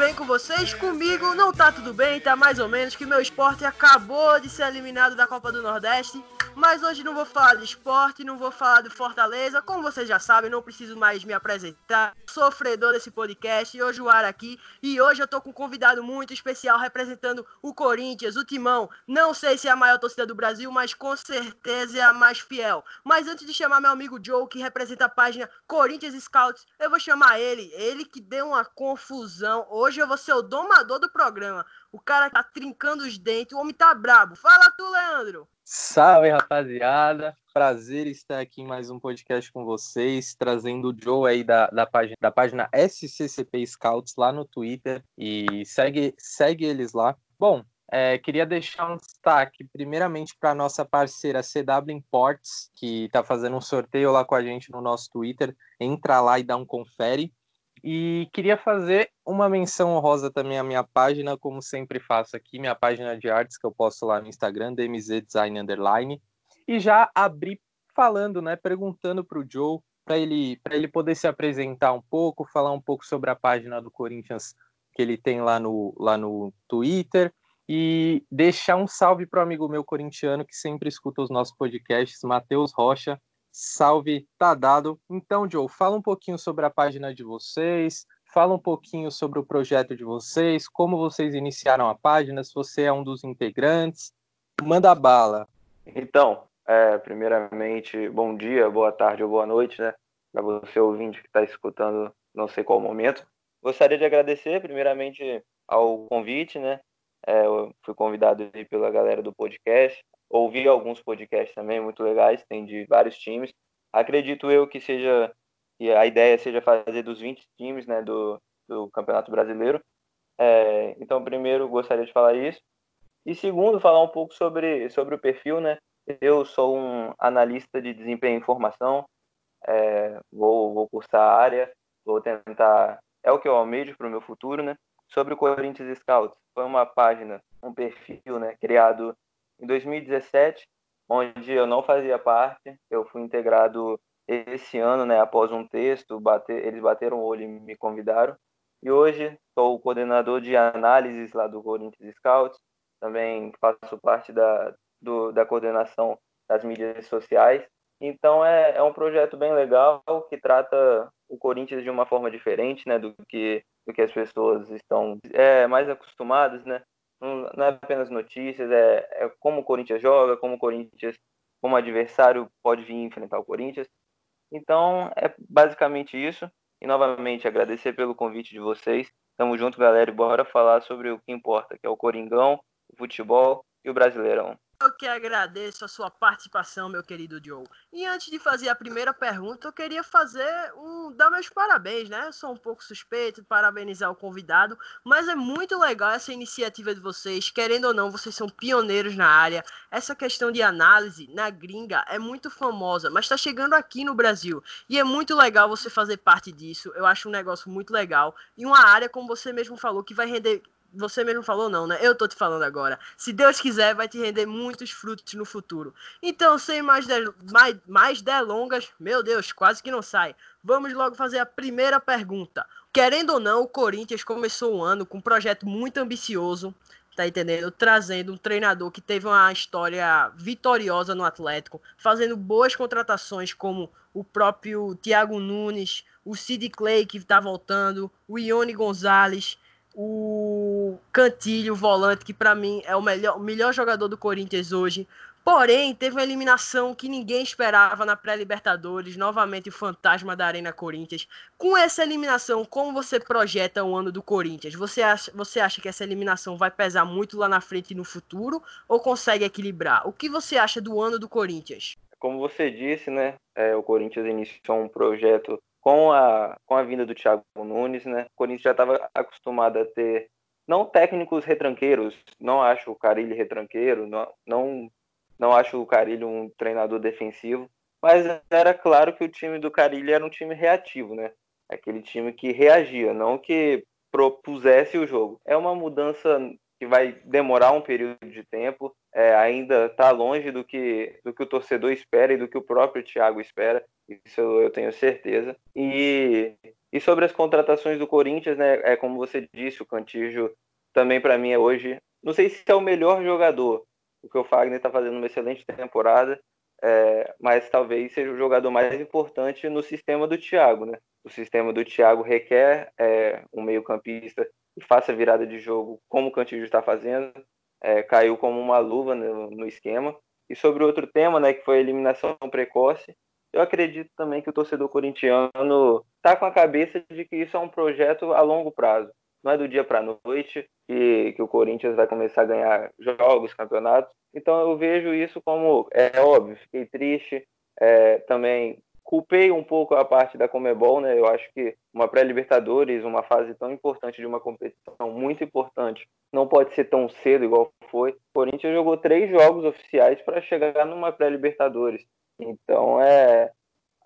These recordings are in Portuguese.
bem com vocês? Comigo não tá tudo bem, tá mais ou menos que meu esporte acabou de ser eliminado da Copa do Nordeste. Mas hoje não vou falar de esporte, não vou falar do Fortaleza. Como vocês já sabem, não preciso mais me apresentar. Sofredor desse podcast, hoje o ar aqui. E hoje eu tô com um convidado muito especial representando o Corinthians, o Timão. Não sei se é a maior torcida do Brasil, mas com certeza é a mais fiel. Mas antes de chamar meu amigo Joe, que representa a página Corinthians Scouts, eu vou chamar ele. Ele que deu uma confusão. Hoje eu vou ser o domador do programa. O cara tá trincando os dentes, o homem tá brabo. Fala tu, Leandro. Salve, rapaziada. Prazer estar aqui em mais um podcast com vocês, trazendo o Joe aí da, da, página, da página SCCP Scouts lá no Twitter. E segue, segue eles lá. Bom, é, queria deixar um destaque, primeiramente, para nossa parceira CW Imports, que está fazendo um sorteio lá com a gente no nosso Twitter. Entra lá e dá um confere. E queria fazer uma menção honrosa também à minha página, como sempre faço aqui, minha página de artes que eu posto lá no Instagram, DMZ Design Underline. E já abri falando, né, perguntando para o Joe, para ele, ele poder se apresentar um pouco, falar um pouco sobre a página do Corinthians que ele tem lá no, lá no Twitter e deixar um salve para o amigo meu corintiano que sempre escuta os nossos podcasts, Matheus Rocha, Salve, tá dado. Então, Joe, fala um pouquinho sobre a página de vocês, fala um pouquinho sobre o projeto de vocês, como vocês iniciaram a página, se você é um dos integrantes. Manda bala. Então, é, primeiramente, bom dia, boa tarde ou boa noite, né? Para você ouvinte que está escutando, não sei qual momento. Gostaria de agradecer, primeiramente, ao convite, né? É, eu fui convidado pela galera do podcast ouvi alguns podcasts também muito legais, tem de vários times. Acredito eu que seja que a ideia seja fazer dos 20 times, né, do, do Campeonato Brasileiro. É, então, primeiro, gostaria de falar isso. E segundo, falar um pouco sobre, sobre o perfil, né? Eu sou um analista de desempenho e informação, é, vou, vou cursar a área, vou tentar, é o que eu almejo para o meu futuro, né? Sobre o Corinthians Scouts, foi uma página, um perfil, né, criado em 2017, onde eu não fazia parte, eu fui integrado esse ano, né, após um texto, bater, eles bateram o olho e me convidaram. E hoje sou o coordenador de análises lá do Corinthians Scouts, também faço parte da, do, da coordenação das mídias sociais. Então é, é um projeto bem legal que trata o Corinthians de uma forma diferente, né, do que do que as pessoas estão é, mais acostumadas, né? Não é apenas notícias, é, é como o Corinthians joga, como o Corinthians, como adversário pode vir enfrentar o Corinthians. Então, é basicamente isso. E novamente agradecer pelo convite de vocês. Tamo junto, galera, e bora falar sobre o que importa, que é o Coringão, o futebol e o Brasileirão. Eu que agradeço a sua participação, meu querido Joe. E antes de fazer a primeira pergunta, eu queria fazer um dar meus parabéns, né? Eu sou um pouco suspeito de parabenizar o convidado, mas é muito legal essa iniciativa de vocês. Querendo ou não, vocês são pioneiros na área. Essa questão de análise na gringa é muito famosa, mas está chegando aqui no Brasil. E é muito legal você fazer parte disso. Eu acho um negócio muito legal. E uma área, como você mesmo falou, que vai render você mesmo falou não, né? Eu tô te falando agora. Se Deus quiser, vai te render muitos frutos no futuro. Então, sem mais, de, mais, mais delongas, meu Deus, quase que não sai. Vamos logo fazer a primeira pergunta. Querendo ou não, o Corinthians começou o ano com um projeto muito ambicioso, tá entendendo? Trazendo um treinador que teve uma história vitoriosa no Atlético, fazendo boas contratações como o próprio Thiago Nunes, o Sid Clay que tá voltando, o Ione Gonzalez o Cantilho, o volante, que para mim é o melhor, o melhor jogador do Corinthians hoje. Porém, teve uma eliminação que ninguém esperava na pré-Libertadores, novamente o fantasma da Arena Corinthians. Com essa eliminação, como você projeta o ano do Corinthians? Você acha, você acha que essa eliminação vai pesar muito lá na frente e no futuro ou consegue equilibrar? O que você acha do ano do Corinthians? Como você disse, né, é, o Corinthians iniciou um projeto com a, com a vinda do Thiago Nunes, né? O Corinthians já estava acostumado a ter não técnicos retranqueiros, não acho o Carilli retranqueiro, não, não, não acho o Carilli um treinador defensivo, mas era claro que o time do Carilli era um time reativo, né? Aquele time que reagia, não que propusesse o jogo. É uma mudança que vai demorar um período de tempo, é, ainda está longe do que, do que o torcedor espera e do que o próprio Thiago espera, isso eu tenho certeza. E, e sobre as contratações do Corinthians, né, é como você disse, o Cantígio também para mim é hoje, não sei se é o melhor jogador, porque o Fagner está fazendo uma excelente temporada, é, mas talvez seja o jogador mais importante no sistema do Thiago, né? O sistema do Thiago requer é, um meio-campista que faça virada de jogo, como o Cantillo está fazendo, é, caiu como uma luva no, no, esquema. E sobre outro tema, né, que foi a eliminação precoce, eu acredito também que o torcedor corintiano está com a cabeça de que isso é um projeto a longo prazo. Não é do dia para a noite que, que o Corinthians vai começar a ganhar jogos, campeonatos. Então eu vejo isso como, é óbvio, fiquei triste. É, também culpei um pouco a parte da Comebol, né? Eu acho que uma pré-Libertadores, uma fase tão importante de uma competição muito importante, não pode ser tão cedo igual foi. O Corinthians jogou três jogos oficiais para chegar numa pré-Libertadores. Então, é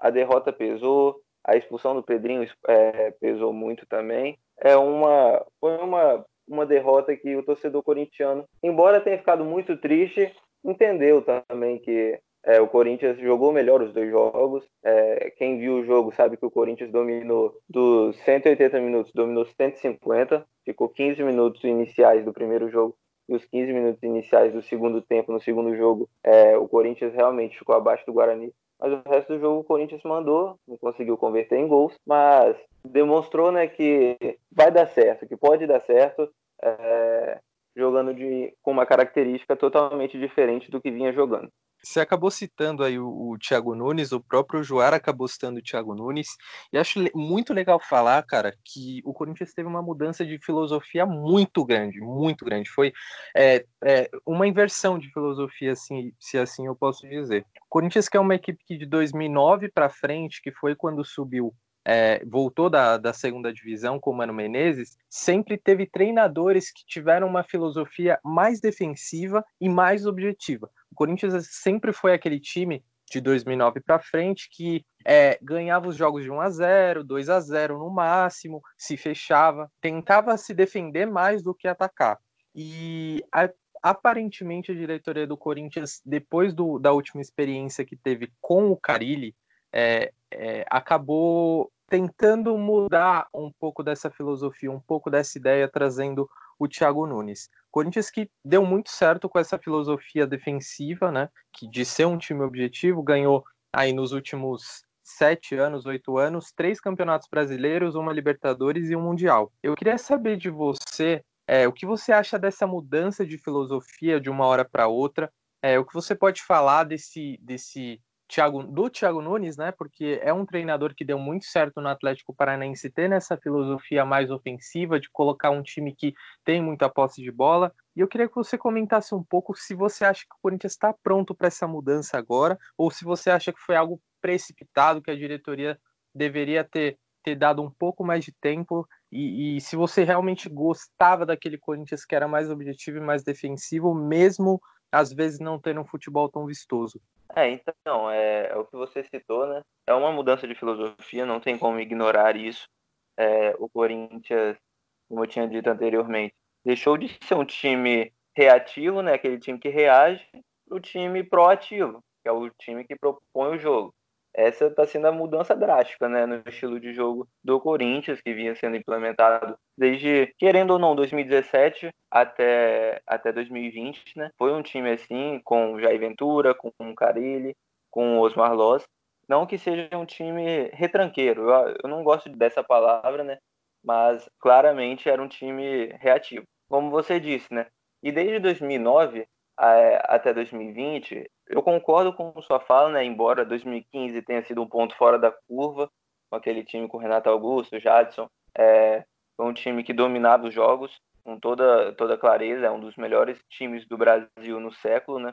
a derrota pesou, a expulsão do Pedrinho é, pesou muito também. É uma foi uma uma derrota que o torcedor corintiano, embora tenha ficado muito triste, entendeu também que é, o Corinthians jogou melhor os dois jogos. É, quem viu o jogo sabe que o Corinthians dominou dos 180 minutos, dominou 150, ficou 15 minutos iniciais do primeiro jogo e os 15 minutos iniciais do segundo tempo. No segundo jogo, é, o Corinthians realmente ficou abaixo do Guarani. Mas o resto do jogo o Corinthians mandou, não conseguiu converter em gols, mas demonstrou né, que vai dar certo, que pode dar certo. É, jogando de, com uma característica totalmente diferente do que vinha jogando. Você acabou citando aí o, o Thiago Nunes, o próprio Joara acabou citando o Thiago Nunes, e acho muito legal falar, cara, que o Corinthians teve uma mudança de filosofia muito grande, muito grande. Foi é, é, uma inversão de filosofia, assim, se assim eu posso dizer. O Corinthians que é uma equipe que de 2009 para frente, que foi quando subiu é, voltou da, da segunda divisão com o Mano Menezes, sempre teve treinadores que tiveram uma filosofia mais defensiva e mais objetiva. O Corinthians sempre foi aquele time de 2009 para frente que é, ganhava os jogos de 1 a 0, 2 a 0 no máximo, se fechava, tentava se defender mais do que atacar. E a, aparentemente a diretoria do Corinthians, depois do, da última experiência que teve com o Carilli, é, é, acabou tentando mudar um pouco dessa filosofia, um pouco dessa ideia, trazendo o Thiago Nunes. Corinthians que deu muito certo com essa filosofia defensiva, né? Que de ser um time objetivo, ganhou aí nos últimos sete anos, oito anos, três campeonatos brasileiros, uma Libertadores e um Mundial. Eu queria saber de você é, o que você acha dessa mudança de filosofia de uma hora para outra. É, o que você pode falar desse, desse Thiago, do Thiago Nunes, né? Porque é um treinador que deu muito certo no Atlético Paranaense ter nessa filosofia mais ofensiva de colocar um time que tem muita posse de bola. E eu queria que você comentasse um pouco se você acha que o Corinthians está pronto para essa mudança agora, ou se você acha que foi algo precipitado, que a diretoria deveria ter, ter dado um pouco mais de tempo, e, e se você realmente gostava daquele Corinthians que era mais objetivo e mais defensivo, mesmo às vezes não tendo um futebol tão vistoso. É, então, é, é, o que você citou, né? É uma mudança de filosofia, não tem como ignorar isso. É, o Corinthians, como eu tinha dito anteriormente, deixou de ser um time reativo, né? Aquele time que reage, o time proativo, que é o time que propõe o jogo essa está sendo a mudança drástica né, no estilo de jogo do Corinthians, que vinha sendo implementado desde, querendo ou não, 2017 até, até 2020. Né? Foi um time assim, com Jair Ventura, com Carilli, com Osmar Loss. Não que seja um time retranqueiro, eu, eu não gosto dessa palavra, né? mas claramente era um time reativo. Como você disse, né? E desde 2009 até 2020, eu concordo com sua fala, né? Embora 2015 tenha sido um ponto fora da curva, com aquele time com Renato Augusto, Jadson, é, foi um time que dominava os jogos com toda, toda clareza, é um dos melhores times do Brasil no século, né?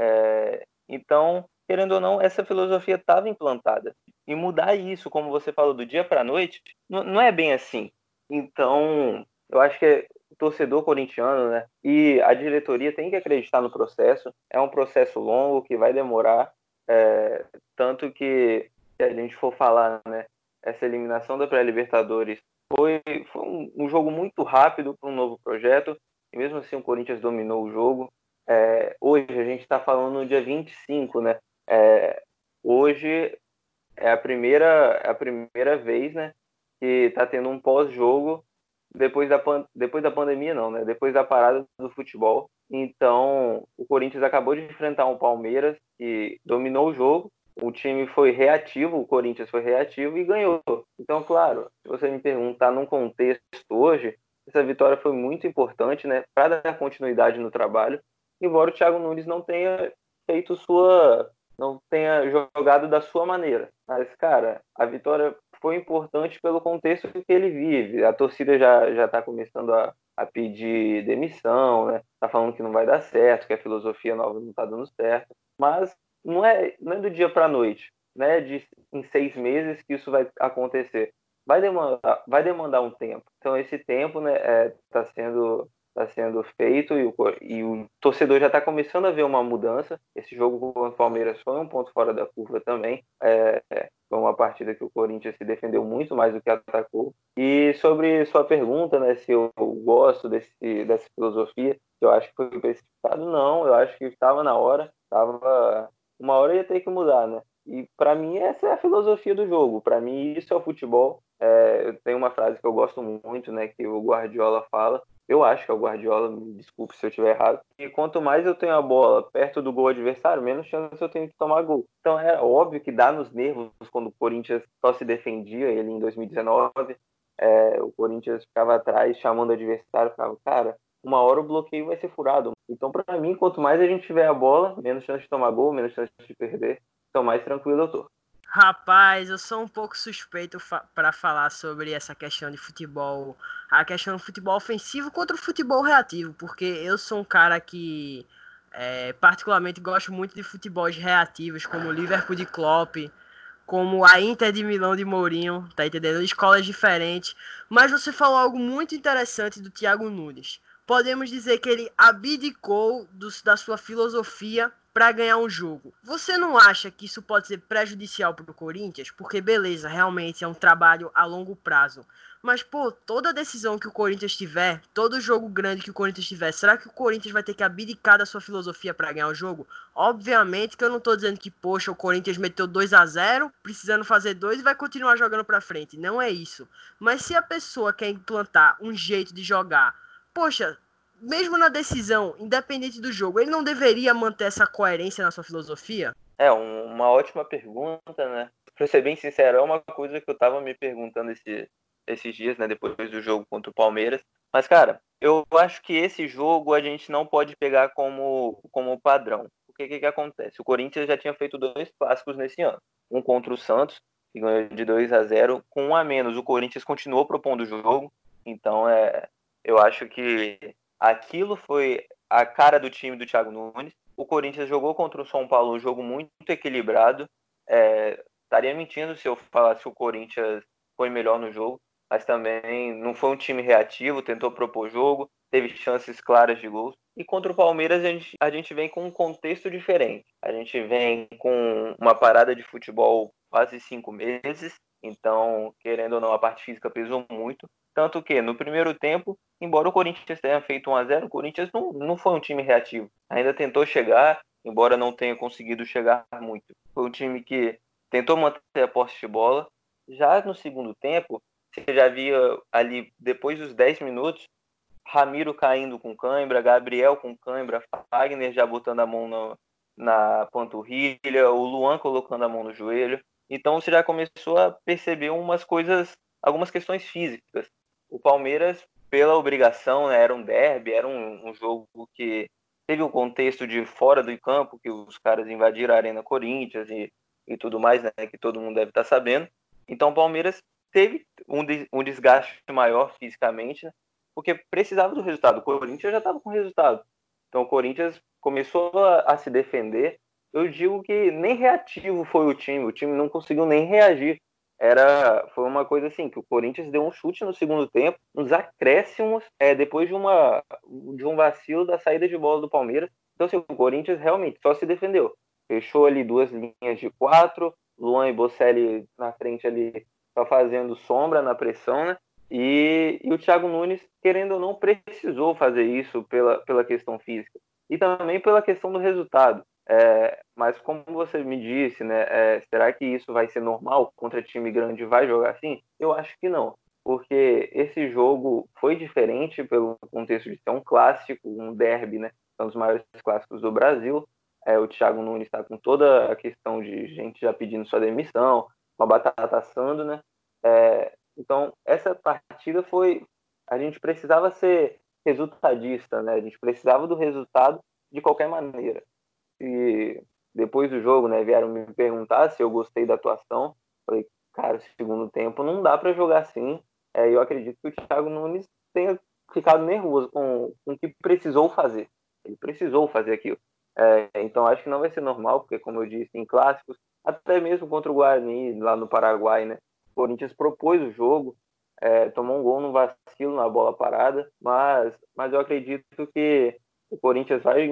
É, então, querendo ou não, essa filosofia estava implantada. E mudar isso, como você falou, do dia para a noite, não, não é bem assim. Então, eu acho que torcedor corintiano, né? E a diretoria tem que acreditar no processo. É um processo longo que vai demorar, é, tanto que se a gente for falar, né? Essa eliminação da pré-libertadores foi, foi um, um, jogo muito rápido para um novo projeto. e mesmo assim o Corinthians dominou o jogo. É, hoje a gente está falando no dia 25, né? É, hoje é a primeira, é a primeira vez, né, que está tendo um pós-jogo depois da, depois da pandemia, não, né? Depois da parada do futebol. Então, o Corinthians acabou de enfrentar um Palmeiras que dominou o jogo. O time foi reativo, o Corinthians foi reativo e ganhou. Então, claro, se você me perguntar num contexto hoje, essa vitória foi muito importante, né, para dar continuidade no trabalho. Embora o Thiago Nunes não tenha feito sua, não tenha jogado da sua maneira. Mas, cara, a vitória foi importante pelo contexto que ele vive. A torcida já já está começando a, a pedir demissão, né? Tá falando que não vai dar certo, que a filosofia nova não está dando certo. Mas não é, não é do dia para a noite, né? De, em seis meses que isso vai acontecer. Vai demandar, vai demandar um tempo. Então esse tempo, né, está é, tá sendo está sendo feito e o, e o torcedor já está começando a ver uma mudança. Esse jogo com o Palmeiras foi um ponto fora da curva também. É, foi uma partida que o Corinthians se defendeu muito mais do que atacou. E sobre sua pergunta, né, se eu gosto desse, dessa filosofia, eu acho que foi precipitado, não. Eu acho que estava na hora, estava uma hora ia ter que mudar, né? E para mim essa é a filosofia do jogo. Para mim isso é o futebol. É, tem uma frase que eu gosto muito, né, que o Guardiola fala, eu acho que é o Guardiola, me desculpe se eu estiver errado. E quanto mais eu tenho a bola perto do gol adversário, menos chance eu tenho de tomar gol. Então é óbvio que dá nos nervos quando o Corinthians só se defendia, ele em 2019. É, o Corinthians ficava atrás chamando o adversário, ficava, cara, uma hora o bloqueio vai ser furado. Então, para mim, quanto mais a gente tiver a bola, menos chance de tomar gol, menos chance de perder. Então, mais tranquilo eu tô. Rapaz, eu sou um pouco suspeito fa para falar sobre essa questão de futebol, a questão do futebol ofensivo contra o futebol reativo, porque eu sou um cara que é, particularmente gosto muito de futebols reativos, como o Liverpool de Klopp, como a Inter de Milão de Mourinho, tá entendendo? Escolas diferentes. Mas você falou algo muito interessante do Thiago Nunes. Podemos dizer que ele abdicou do, da sua filosofia para ganhar um jogo. Você não acha que isso pode ser prejudicial para o Corinthians? Porque beleza, realmente é um trabalho a longo prazo. Mas pô, toda decisão que o Corinthians tiver, todo jogo grande que o Corinthians tiver, será que o Corinthians vai ter que abdicar da sua filosofia para ganhar o jogo? Obviamente que eu não tô dizendo que poxa, o Corinthians meteu 2 a 0, precisando fazer dois e vai continuar jogando para frente. Não é isso. Mas se a pessoa quer implantar um jeito de jogar, poxa, mesmo na decisão, independente do jogo, ele não deveria manter essa coerência na sua filosofia? É, um, uma ótima pergunta, né? Pra ser bem sincero, é uma coisa que eu tava me perguntando esse, esses dias, né? Depois do jogo contra o Palmeiras. Mas, cara, eu acho que esse jogo a gente não pode pegar como, como padrão. O que, que, que acontece? O Corinthians já tinha feito dois clássicos nesse ano. Um contra o Santos, que ganhou de 2 a 0 com um a menos. O Corinthians continuou propondo o jogo. Então, é, eu acho que Aquilo foi a cara do time do Thiago Nunes. O Corinthians jogou contra o São Paulo um jogo muito equilibrado. É, estaria mentindo se eu falasse que o Corinthians foi melhor no jogo, mas também não foi um time reativo, tentou propor jogo, teve chances claras de gols. E contra o Palmeiras a gente, a gente vem com um contexto diferente. A gente vem com uma parada de futebol quase cinco meses, então, querendo ou não, a parte física pesou muito. Tanto que no primeiro tempo, embora o Corinthians tenha feito 1 a 0 o Corinthians não, não foi um time reativo. Ainda tentou chegar, embora não tenha conseguido chegar muito. Foi um time que tentou manter a posse de bola. Já no segundo tempo, você já via ali, depois dos 10 minutos, Ramiro caindo com cãibra, Gabriel com cãibra, Fagner já botando a mão na, na panturrilha, o Luan colocando a mão no joelho. Então você já começou a perceber umas coisas, algumas questões físicas o Palmeiras, pela obrigação, né, era um derby, era um, um jogo que teve o um contexto de fora do campo, que os caras invadiram a Arena Corinthians e, e tudo mais, né, que todo mundo deve estar sabendo. Então o Palmeiras teve um, um desgaste maior fisicamente, né, porque precisava do resultado. O Corinthians já estava com resultado. Então o Corinthians começou a, a, se defender. Eu digo que nem reativo foi o time, o time não conseguiu nem reagir era foi uma coisa assim que o Corinthians deu um chute no segundo tempo, nos acréscimos, é, depois de uma de um vacilo da saída de bola do Palmeiras. Então assim, o Corinthians realmente só se defendeu. Fechou ali duas linhas de quatro, Luan e Bocelli na frente ali só fazendo sombra na pressão, né? E, e, o Thiago Nunes, querendo ou não, precisou fazer isso pela, pela questão física e também pela questão do resultado. É, mas como você me disse, né, é, será que isso vai ser normal contra time grande vai jogar assim? Eu acho que não, porque esse jogo foi diferente pelo contexto de ser um clássico, um derby, né, um dos maiores clássicos do Brasil. É, o Thiago Nunes está com toda a questão de gente já pedindo sua demissão, uma batata assando, né? É, então essa partida foi, a gente precisava ser resultadista, né? A gente precisava do resultado de qualquer maneira e depois do jogo, né, vieram me perguntar se eu gostei da atuação. Falei, cara, segundo tempo não dá para jogar assim. É, eu acredito que o Thiago Nunes tenha ficado nervoso com, com o que precisou fazer. Ele precisou fazer aquilo. É, então acho que não vai ser normal, porque como eu disse, em clássicos, até mesmo contra o Guarani lá no Paraguai, né, o Corinthians propôs o jogo, é, tomou um gol no vacilo na bola parada, mas, mas eu acredito que o Corinthians vai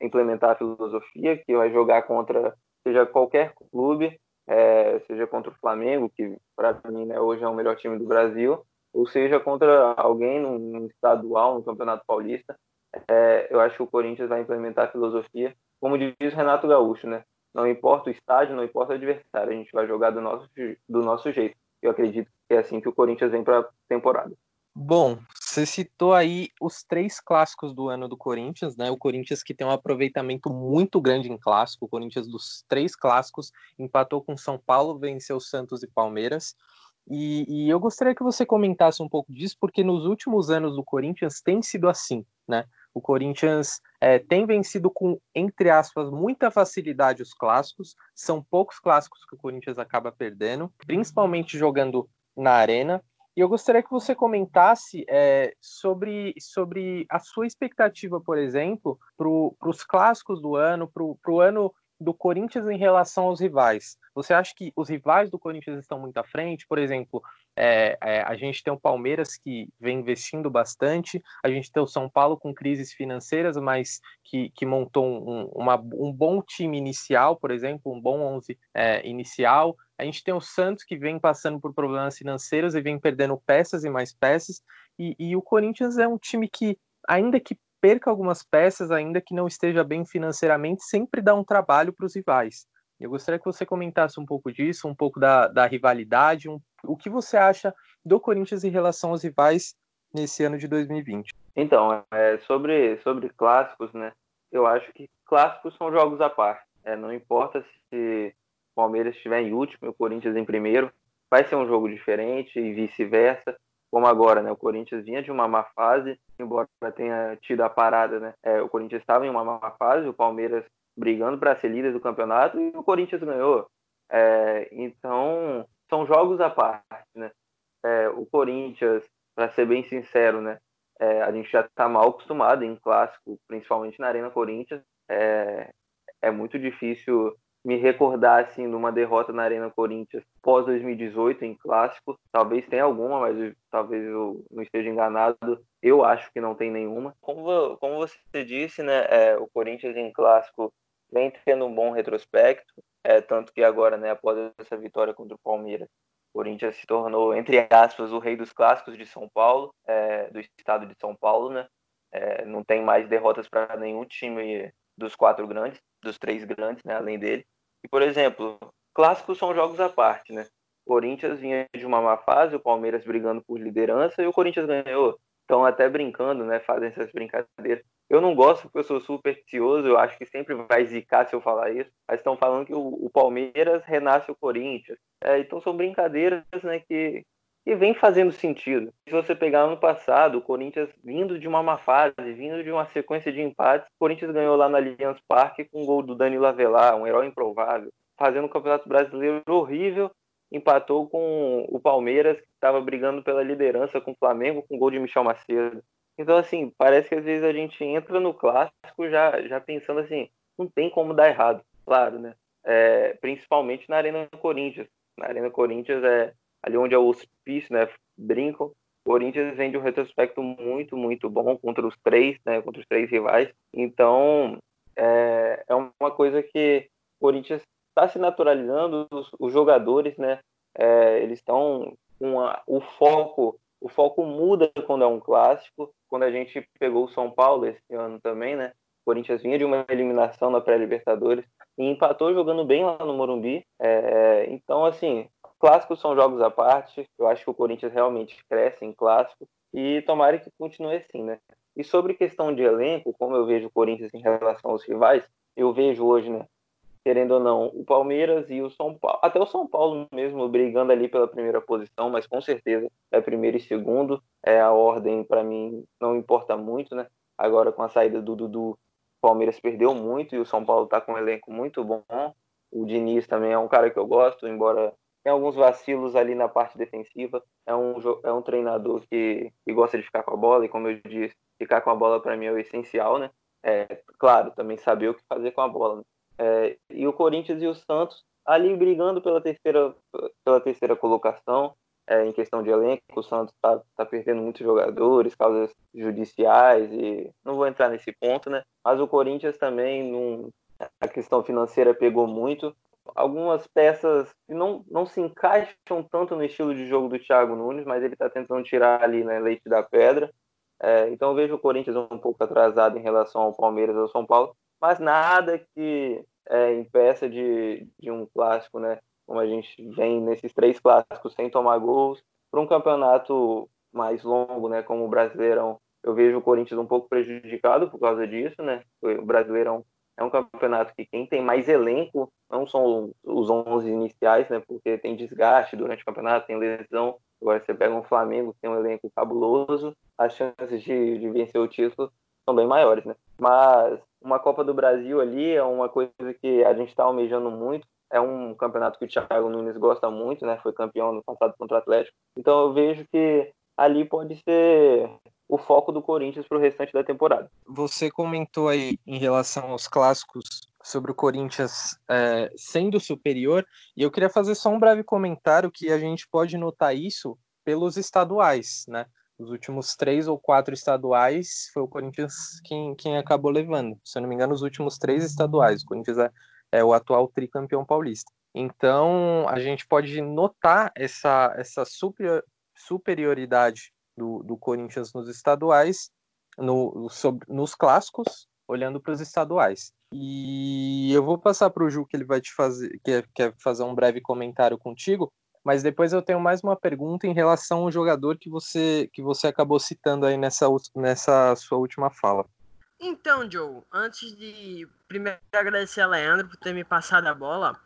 implementar a filosofia que vai jogar contra seja qualquer clube, é, seja contra o Flamengo, que para mim né, hoje é o melhor time do Brasil, ou seja contra alguém num estadual, no Campeonato Paulista. É, eu acho que o Corinthians vai implementar a filosofia, como diz Renato Gaúcho, né? Não importa o estádio, não importa o adversário, a gente vai jogar do nosso, do nosso jeito. Eu acredito que é assim que o Corinthians vem para a temporada. Bom, você citou aí os três clássicos do ano do Corinthians, né? O Corinthians que tem um aproveitamento muito grande em clássico. O Corinthians dos três clássicos empatou com São Paulo, venceu Santos e Palmeiras. E, e, eu gostaria que você comentasse um pouco disso, porque nos últimos anos do Corinthians tem sido assim, né? O Corinthians é, tem vencido com, entre aspas, muita facilidade os clássicos. São poucos clássicos que o Corinthians acaba perdendo, principalmente jogando na arena. E eu gostaria que você comentasse é, sobre, sobre a sua expectativa, por exemplo, para os clássicos do ano, para o ano do Corinthians em relação aos rivais. Você acha que os rivais do Corinthians estão muito à frente? Por exemplo, é, é, a gente tem o Palmeiras que vem investindo bastante, a gente tem o São Paulo com crises financeiras, mas que, que montou um, uma, um bom time inicial, por exemplo, um bom 11 é, inicial. A gente tem o Santos que vem passando por problemas financeiros e vem perdendo peças e mais peças. E, e o Corinthians é um time que, ainda que perca algumas peças, ainda que não esteja bem financeiramente, sempre dá um trabalho para os rivais. Eu gostaria que você comentasse um pouco disso, um pouco da, da rivalidade, um, o que você acha do Corinthians em relação aos rivais nesse ano de 2020. Então, é, sobre, sobre clássicos, né? Eu acho que clássicos são jogos à parte. É, não importa se Palmeiras estiver em último e o Corinthians em primeiro, vai ser um jogo diferente e vice-versa, como agora, né? O Corinthians vinha de uma má fase, embora tenha tido a parada, né? É, o Corinthians estava em uma má fase, o Palmeiras brigando para ser líder do campeonato e o Corinthians ganhou. É, então, são jogos à parte, né? É, o Corinthians, para ser bem sincero, né? É, a gente já está mal acostumado em clássico, principalmente na Arena Corinthians. É, é muito difícil me recordar assim de uma derrota na Arena Corinthians pós 2018 em clássico. Talvez tenha alguma, mas talvez eu não esteja enganado. Eu acho que não tem nenhuma. Como, como você disse, né, é, o Corinthians em clássico vem tendo um bom retrospecto, é, tanto que agora, né, após essa vitória contra o Palmeiras, o Corinthians se tornou, entre aspas, o rei dos clássicos de São Paulo, é, do estado de São Paulo, né? É, não tem mais derrotas para nenhum time dos quatro grandes, dos três grandes, né, além dele. E, por exemplo, clássicos são jogos à parte, né? O Corinthians vinha de uma má fase, o Palmeiras brigando por liderança e o Corinthians ganhou. Então, até brincando, né, fazem essas brincadeiras. Eu não gosto porque eu sou supersticioso, eu acho que sempre vai zicar se eu falar isso, mas estão falando que o, o Palmeiras renasce o Corinthians. É, então são brincadeiras né, que, que vem fazendo sentido. Se você pegar ano passado, o Corinthians vindo de uma má fase, vindo de uma sequência de empates, o Corinthians ganhou lá no Allianz Parque com o um gol do Danilo Avelar, um herói improvável, fazendo um campeonato brasileiro horrível, empatou com o Palmeiras, que estava brigando pela liderança com o Flamengo, com o gol de Michel Macedo. Então, assim, parece que às vezes a gente entra no clássico já, já pensando assim, não tem como dar errado, claro, né? É, principalmente na Arena Corinthians. Na Arena Corinthians é ali onde é o hospício, né? Brincam. O Corinthians vem de um retrospecto muito, muito bom contra os três, né? Contra os três rivais. Então, é, é uma coisa que o Corinthians está se naturalizando, os, os, jogadores, né? É, eles estão com a, o foco o foco muda quando é um clássico. Quando a gente pegou o São Paulo esse ano também, né? O Corinthians vinha de uma eliminação na pré-Libertadores e empatou jogando bem lá no Morumbi. É, então, assim, clássicos são jogos à parte. Eu acho que o Corinthians realmente cresce em clássico e tomara que continue assim, né? E sobre questão de elenco, como eu vejo o Corinthians em relação aos rivais, eu vejo hoje, né, querendo ou não, o Palmeiras e o São Paulo, até o São Paulo mesmo brigando ali pela primeira posição, mas com certeza é primeiro e segundo, é a ordem para mim não importa muito, né? Agora com a saída do Dudu, o Palmeiras perdeu muito e o São Paulo está com um elenco muito bom. O Diniz também é um cara que eu gosto, embora tem alguns vacilos ali na parte defensiva. É um, é um treinador que, que gosta de ficar com a bola, e como eu disse, ficar com a bola para mim é o essencial, né? É, claro, também saber o que fazer com a bola. Né? É, e o Corinthians e o Santos ali brigando pela terceira, pela terceira colocação. É, em questão de elenco, o Santos está tá perdendo muitos jogadores, causas judiciais, e não vou entrar nesse ponto, né? Mas o Corinthians também, num, a questão financeira pegou muito. Algumas peças não, não se encaixam tanto no estilo de jogo do Thiago Nunes, mas ele está tentando tirar ali né, leite da pedra. É, então eu vejo o Corinthians um pouco atrasado em relação ao Palmeiras ou São Paulo, mas nada que é, impeça de, de um clássico, né? Como a gente vem nesses três clássicos sem tomar gols, para um campeonato mais longo, né? Como o Brasileirão, eu vejo o Corinthians um pouco prejudicado por causa disso, né? O Brasileirão é um campeonato que quem tem mais elenco não são os 11 iniciais, né? Porque tem desgaste durante o campeonato, tem lesão. Agora você pega um Flamengo que tem um elenco cabuloso, as chances de, de vencer o título são bem maiores, né? Mas uma Copa do Brasil ali é uma coisa que a gente está almejando muito. É um campeonato que o Thiago Nunes gosta muito, né? Foi campeão no passado contra o Atlético. Então eu vejo que ali pode ser o foco do Corinthians para o restante da temporada. Você comentou aí em relação aos clássicos sobre o Corinthians é, sendo superior, e eu queria fazer só um breve comentário que a gente pode notar isso pelos estaduais, né? Os últimos três ou quatro estaduais foi o Corinthians quem, quem acabou levando. Se eu não me engano, os últimos três estaduais. O Corinthians é, é o atual tricampeão paulista. Então, a gente pode notar essa, essa super, superioridade do, do Corinthians nos estaduais, no, sobre, nos clássicos, olhando para os estaduais. E eu vou passar para o Ju, que ele vai te fazer, quer, quer fazer um breve comentário contigo, mas depois eu tenho mais uma pergunta em relação ao jogador que você, que você acabou citando aí nessa, nessa sua última fala. Então, Joe, antes de primeiro agradecer a Leandro por ter me passado a bola,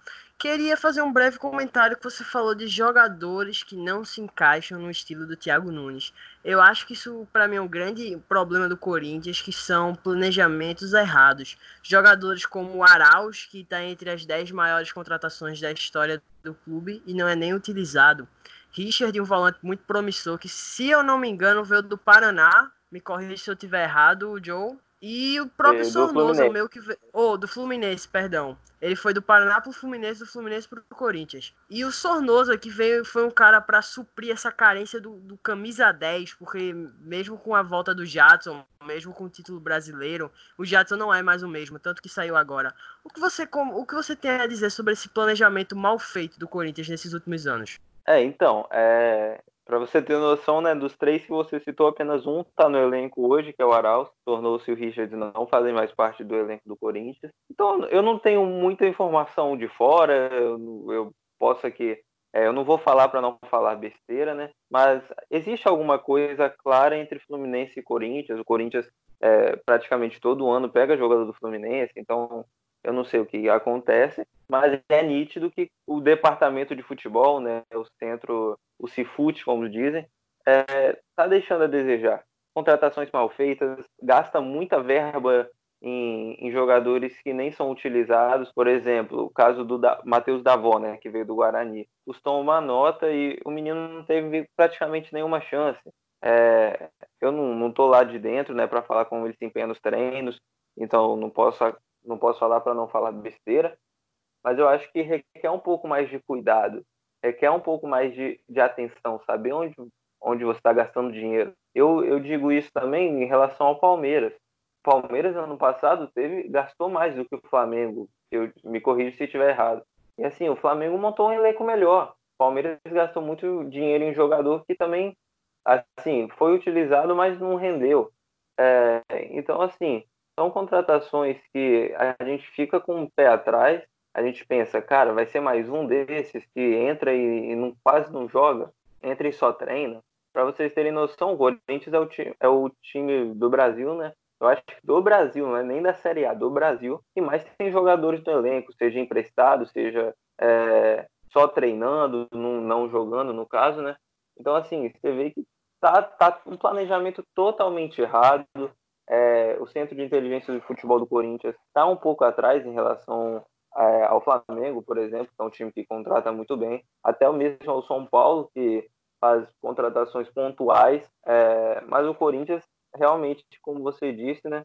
queria fazer um breve comentário que você falou de jogadores que não se encaixam no estilo do Thiago Nunes. Eu acho que isso para mim é um grande problema do Corinthians, que são planejamentos errados. Jogadores como o que está entre as 10 maiores contratações da história do clube e não é nem utilizado. Richard, um volante muito promissor, que se eu não me engano veio do Paraná, me corrija se eu estiver errado, Joe, e o próprio é, Sornosa, meu que veio. Oh, do Fluminense, perdão. Ele foi do Paraná pro Fluminense, do Fluminense pro Corinthians. E o Sornosa, que veio, foi um cara para suprir essa carência do, do, camisa 10, porque mesmo com a volta do Jadson, mesmo com o título brasileiro, o Jadson não é mais o mesmo, tanto que saiu agora. O que você, o que você tem a dizer sobre esse planejamento mal feito do Corinthians nesses últimos anos? É, então, é, para você ter noção, né, dos três que você citou, apenas um está no elenco hoje, que é o Arauz. Tornou-se o Richard não fazem mais parte do elenco do Corinthians. Então, eu não tenho muita informação de fora. Eu, eu posso aqui. É, eu não vou falar para não falar besteira, né? Mas existe alguma coisa clara entre Fluminense e Corinthians. O Corinthians é, praticamente todo ano pega jogador do Fluminense, então eu não sei o que acontece, mas é nítido que o departamento de futebol, né, o centro, o Cifut, como dizem, está é, tá deixando a desejar. Contratações mal feitas, gasta muita verba em, em, jogadores que nem são utilizados. Por exemplo, o caso do da, Matheus Davó, né, que veio do Guarani. Custou uma nota e o menino não teve praticamente nenhuma chance. É, eu não estou lá de dentro né, para falar como ele se empenha nos treinos, então não posso não posso falar para não falar besteira, mas eu acho que requer um pouco mais de cuidado, requer um pouco mais de, de atenção, saber onde, onde você está gastando dinheiro. Eu, eu digo isso também em relação ao Palmeiras. O Palmeiras, ano passado, teve gastou mais do que o Flamengo. Eu me corrijo se estiver errado. E assim, o Flamengo montou um elenco melhor. O Palmeiras gastou muito dinheiro em jogador que também assim, foi utilizado, mas não rendeu. É, então, assim, são contratações que a gente fica com o pé atrás, a gente pensa, cara, vai ser mais um desses que entra e, e não, quase não joga, entra e só treina. Para vocês terem noção, o Corinthians é o, time, é o time do Brasil, né? Eu acho que do Brasil, não é nem da Série A, do Brasil, que mais tem jogadores no elenco, seja emprestado, seja é, só treinando, não, não jogando, no caso, né? Então, assim, você vê que tá, tá um planejamento totalmente errado. É, o Centro de Inteligência do Futebol do Corinthians está um pouco atrás em relação é, ao Flamengo, por exemplo, que é um time que contrata muito bem, até o mesmo ao São Paulo, que faz contratações pontuais, é, mas o Corinthians realmente, como você disse, né,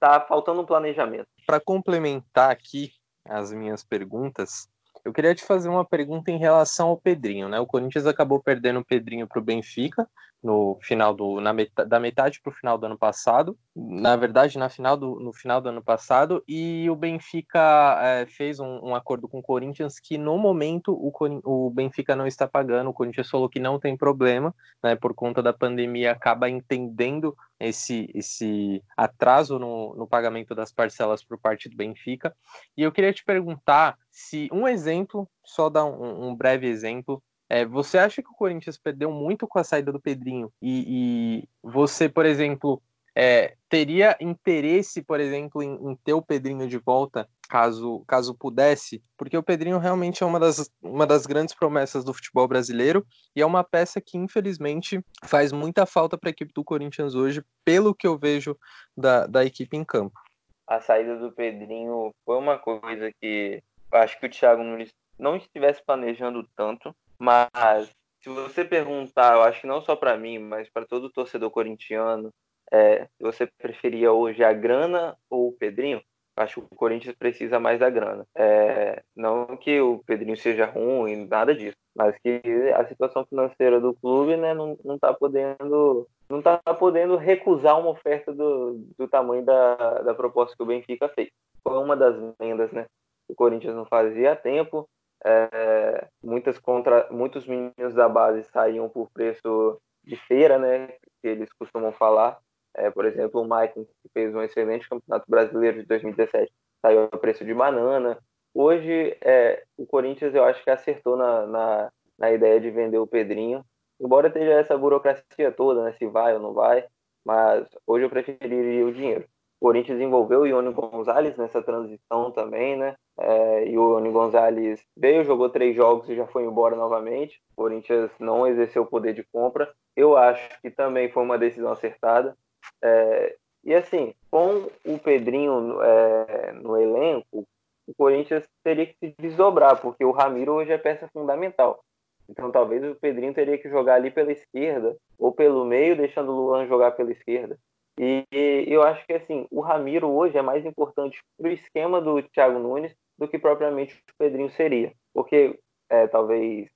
tá faltando um planejamento. Para complementar aqui as minhas perguntas, eu queria te fazer uma pergunta em relação ao Pedrinho, né? O Corinthians acabou perdendo o Pedrinho para o Benfica no final do na metade, da metade para o final do ano passado, na verdade na final do no final do ano passado e o Benfica é, fez um, um, acordo com o Corinthians que no momento o, o Benfica não está pagando, o Corinthians falou que não tem problema, né? Por conta da pandemia acaba entendendo esse, esse atraso no, no pagamento das parcelas por parte do Benfica. E eu queria te perguntar se um exemplo, só dar um, um breve exemplo, é, você acha que o Corinthians perdeu muito com a saída do Pedrinho? E, e você, por exemplo, é, teria interesse, por exemplo, em, em, ter o Pedrinho de volta, caso, caso pudesse? Porque o Pedrinho realmente é uma das, uma das grandes promessas do futebol brasileiro e é uma peça que, infelizmente, faz muita falta para a equipe do Corinthians hoje, pelo que eu vejo da, da equipe em campo. A saída do Pedrinho foi uma coisa que acho que o Thiago Nunes não estivesse planejando tanto, mas se você perguntar, eu acho que não só para mim, mas para todo torcedor corintiano, é, você preferia hoje a grana ou o Pedrinho, acho que o Corinthians precisa mais da grana. É, não que o Pedrinho seja ruim, nada disso, mas que a situação financeira do clube né, não, não tá podendo não tá podendo recusar uma oferta do, do tamanho da, da proposta que o Benfica fez. Foi uma das vendas né, o Corinthians não fazia tempo. É, muitas contra, muitos meninos da base saíam por preço de feira, né, que eles costumam falar. É, por exemplo, o Maicon, que fez um excelente campeonato brasileiro de 2017, saiu a preço de banana. Hoje, é, o Corinthians, eu acho que acertou na, na, na, ideia de vender o Pedrinho, embora tenha essa burocracia toda, né, se vai ou não vai, mas hoje eu preferiria o dinheiro. O Corinthians envolveu o Ione Gonzalez nessa transição também, né? É, e o Ione Gonzalez veio, jogou três jogos e já foi embora novamente. O Corinthians não exerceu o poder de compra. Eu acho que também foi uma decisão acertada. É, e assim, com o Pedrinho é, no elenco, o Corinthians teria que se desdobrar, porque o Ramiro hoje é peça fundamental. Então talvez o Pedrinho teria que jogar ali pela esquerda ou pelo meio, deixando o Luan jogar pela esquerda. E, e eu acho que assim, o Ramiro hoje é mais importante para o esquema do Thiago Nunes do que propriamente o Pedrinho seria. Porque é, talvez,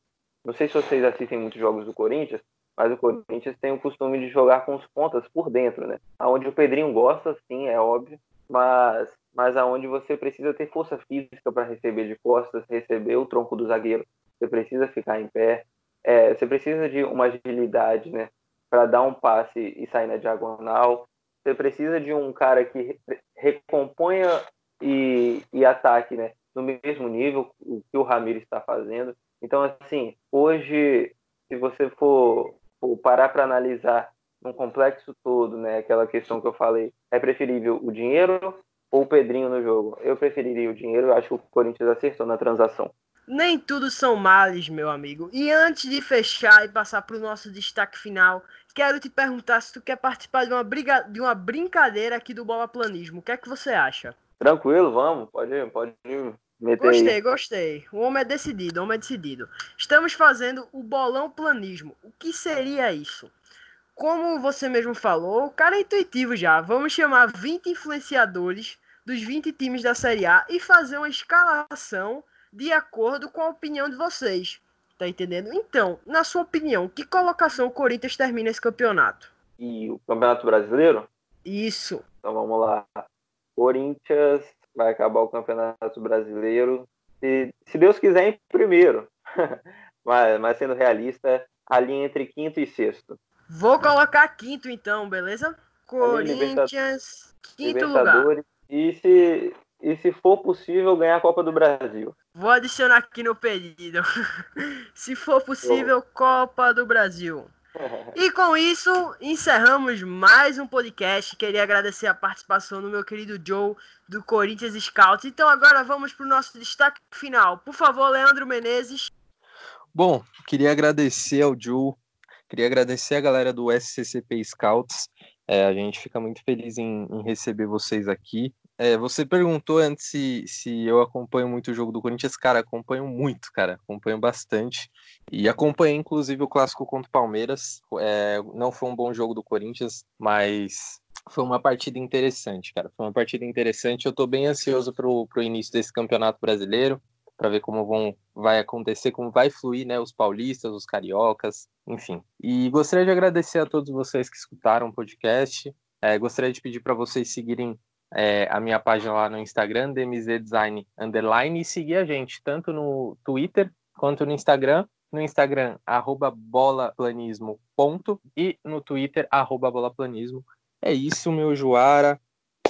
não sei se vocês assistem muitos jogos do Corinthians, mas o Corinthians tem o costume de jogar com os pontas por dentro, né? Aonde o Pedrinho gosta, sim, é óbvio, mas mas aonde você precisa ter força física para receber de costas, receber o tronco do zagueiro, você precisa ficar em pé, é, você precisa de uma agilidade, né? Para dar um passe e sair na diagonal. Você precisa de um cara que recomponha e, e ataque, né? No mesmo nível o que o Ramiro está fazendo. Então, assim, hoje, se você for for parar para analisar um complexo todo, né, aquela questão que eu falei, é preferível o dinheiro ou o Pedrinho no jogo? Eu preferiria o dinheiro, eu acho que o Corinthians acertou na transação. Nem tudo são males, meu amigo. E antes de fechar e passar para o nosso destaque final, quero te perguntar se tu quer participar de uma, briga... de uma brincadeira aqui do Bola Planismo. O que é que você acha? Tranquilo, vamos, pode, pode Gostei, aí. gostei. O homem é decidido, o homem é decidido. Estamos fazendo o bolão planismo. O que seria isso? Como você mesmo falou, o cara é intuitivo já. Vamos chamar 20 influenciadores dos 20 times da Série A e fazer uma escalação de acordo com a opinião de vocês. Tá entendendo? Então, na sua opinião, que colocação o Corinthians termina esse campeonato? E o Campeonato Brasileiro? Isso. Então vamos lá. Corinthians vai acabar o Campeonato Brasileiro. Se, se Deus quiser, em primeiro. mas, mas sendo realista, ali entre quinto e sexto. Vou colocar quinto então, beleza? Corinthians, quinto lugar. E se, e se for possível, ganhar a Copa do Brasil. Vou adicionar aqui no pedido. se for possível, Copa do Brasil. E com isso, encerramos mais um podcast. Queria agradecer a participação do meu querido Joe, do Corinthians Scouts. Então agora vamos para o nosso destaque final. Por favor, Leandro Menezes. Bom, queria agradecer ao Joe, queria agradecer a galera do SCCP Scouts. É, a gente fica muito feliz em, em receber vocês aqui. É, você perguntou antes se, se eu acompanho muito o jogo do Corinthians. Cara, acompanho muito, cara. Acompanho bastante. E acompanhei, inclusive, o clássico contra o Palmeiras. É, não foi um bom jogo do Corinthians, mas foi uma partida interessante, cara. Foi uma partida interessante. Eu tô bem ansioso pro, pro início desse campeonato brasileiro, para ver como vão, vai acontecer, como vai fluir, né? Os paulistas, os cariocas, enfim. E gostaria de agradecer a todos vocês que escutaram o podcast. É, gostaria de pedir para vocês seguirem é, a minha página lá no Instagram, DMZ Design Underline, e seguir a gente, tanto no Twitter quanto no Instagram. No Instagram, arroba bolaplanismo, ponto, e no Twitter, arroba bolaplanismo. É isso, meu Joara,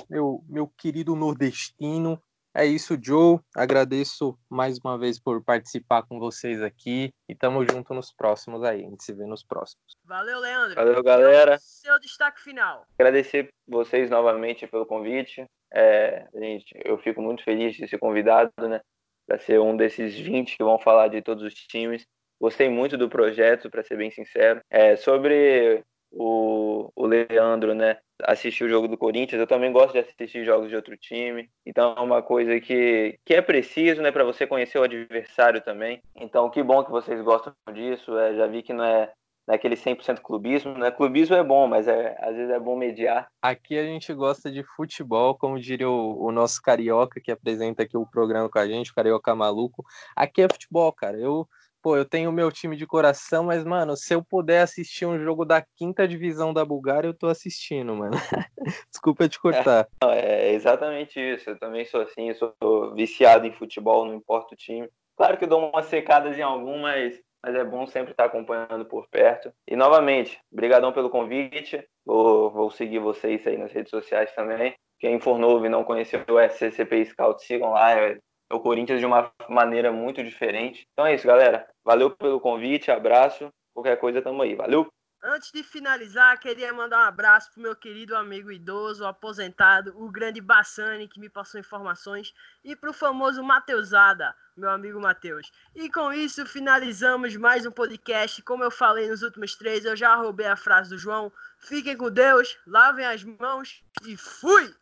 meu, meu querido nordestino. É isso, Joe. Agradeço mais uma vez por participar com vocês aqui e tamo junto nos próximos aí. A gente se vê nos próximos. Valeu, Leandro. Valeu, galera. Seu destaque final. Agradecer vocês novamente pelo convite. É, gente, eu fico muito feliz de ser convidado, né? Para ser um desses 20 que vão falar de todos os times. Gostei muito do projeto, para ser bem sincero. É, sobre o, o Leandro, né? Assistir o jogo do Corinthians, eu também gosto de assistir jogos de outro time. Então é uma coisa que, que é preciso, né? Para você conhecer o adversário também. Então que bom que vocês gostam disso. É, já vi que não é naquele 100% clubismo, né? Clubismo é bom, mas é, às vezes é bom mediar. Aqui a gente gosta de futebol, como diria o, o, nosso carioca que apresenta aqui o programa com a gente, o carioca maluco. Aqui é futebol, cara. Eu pô, eu tenho o meu time de coração, mas, mano, se eu puder assistir um jogo da quinta divisão da Bulgária, eu tô assistindo, mano. Desculpa te cortar. É, é, exatamente isso. Eu também sou assim, eu sou viciado em futebol, não importa o time. Claro que eu dou umas secadas em algum, mas, mas é bom sempre estar acompanhando por perto. E, novamente, brigadão pelo convite. Vou, vou seguir vocês aí nas redes sociais também. Quem for novo e não conheceu o SCCP Scout, sigam lá. É o Corinthians de uma maneira muito diferente. Então é isso, galera. Valeu pelo convite, abraço. Qualquer coisa, tamo aí. Valeu! Antes de finalizar, queria mandar um abraço pro meu querido amigo idoso, aposentado, o grande Bassani, que me passou informações, e pro famoso Mateusada, meu amigo Mateus. E com isso, finalizamos mais um podcast. Como eu falei nos últimos três, eu já roubei a frase do João. Fiquem com Deus, lavem as mãos e fui!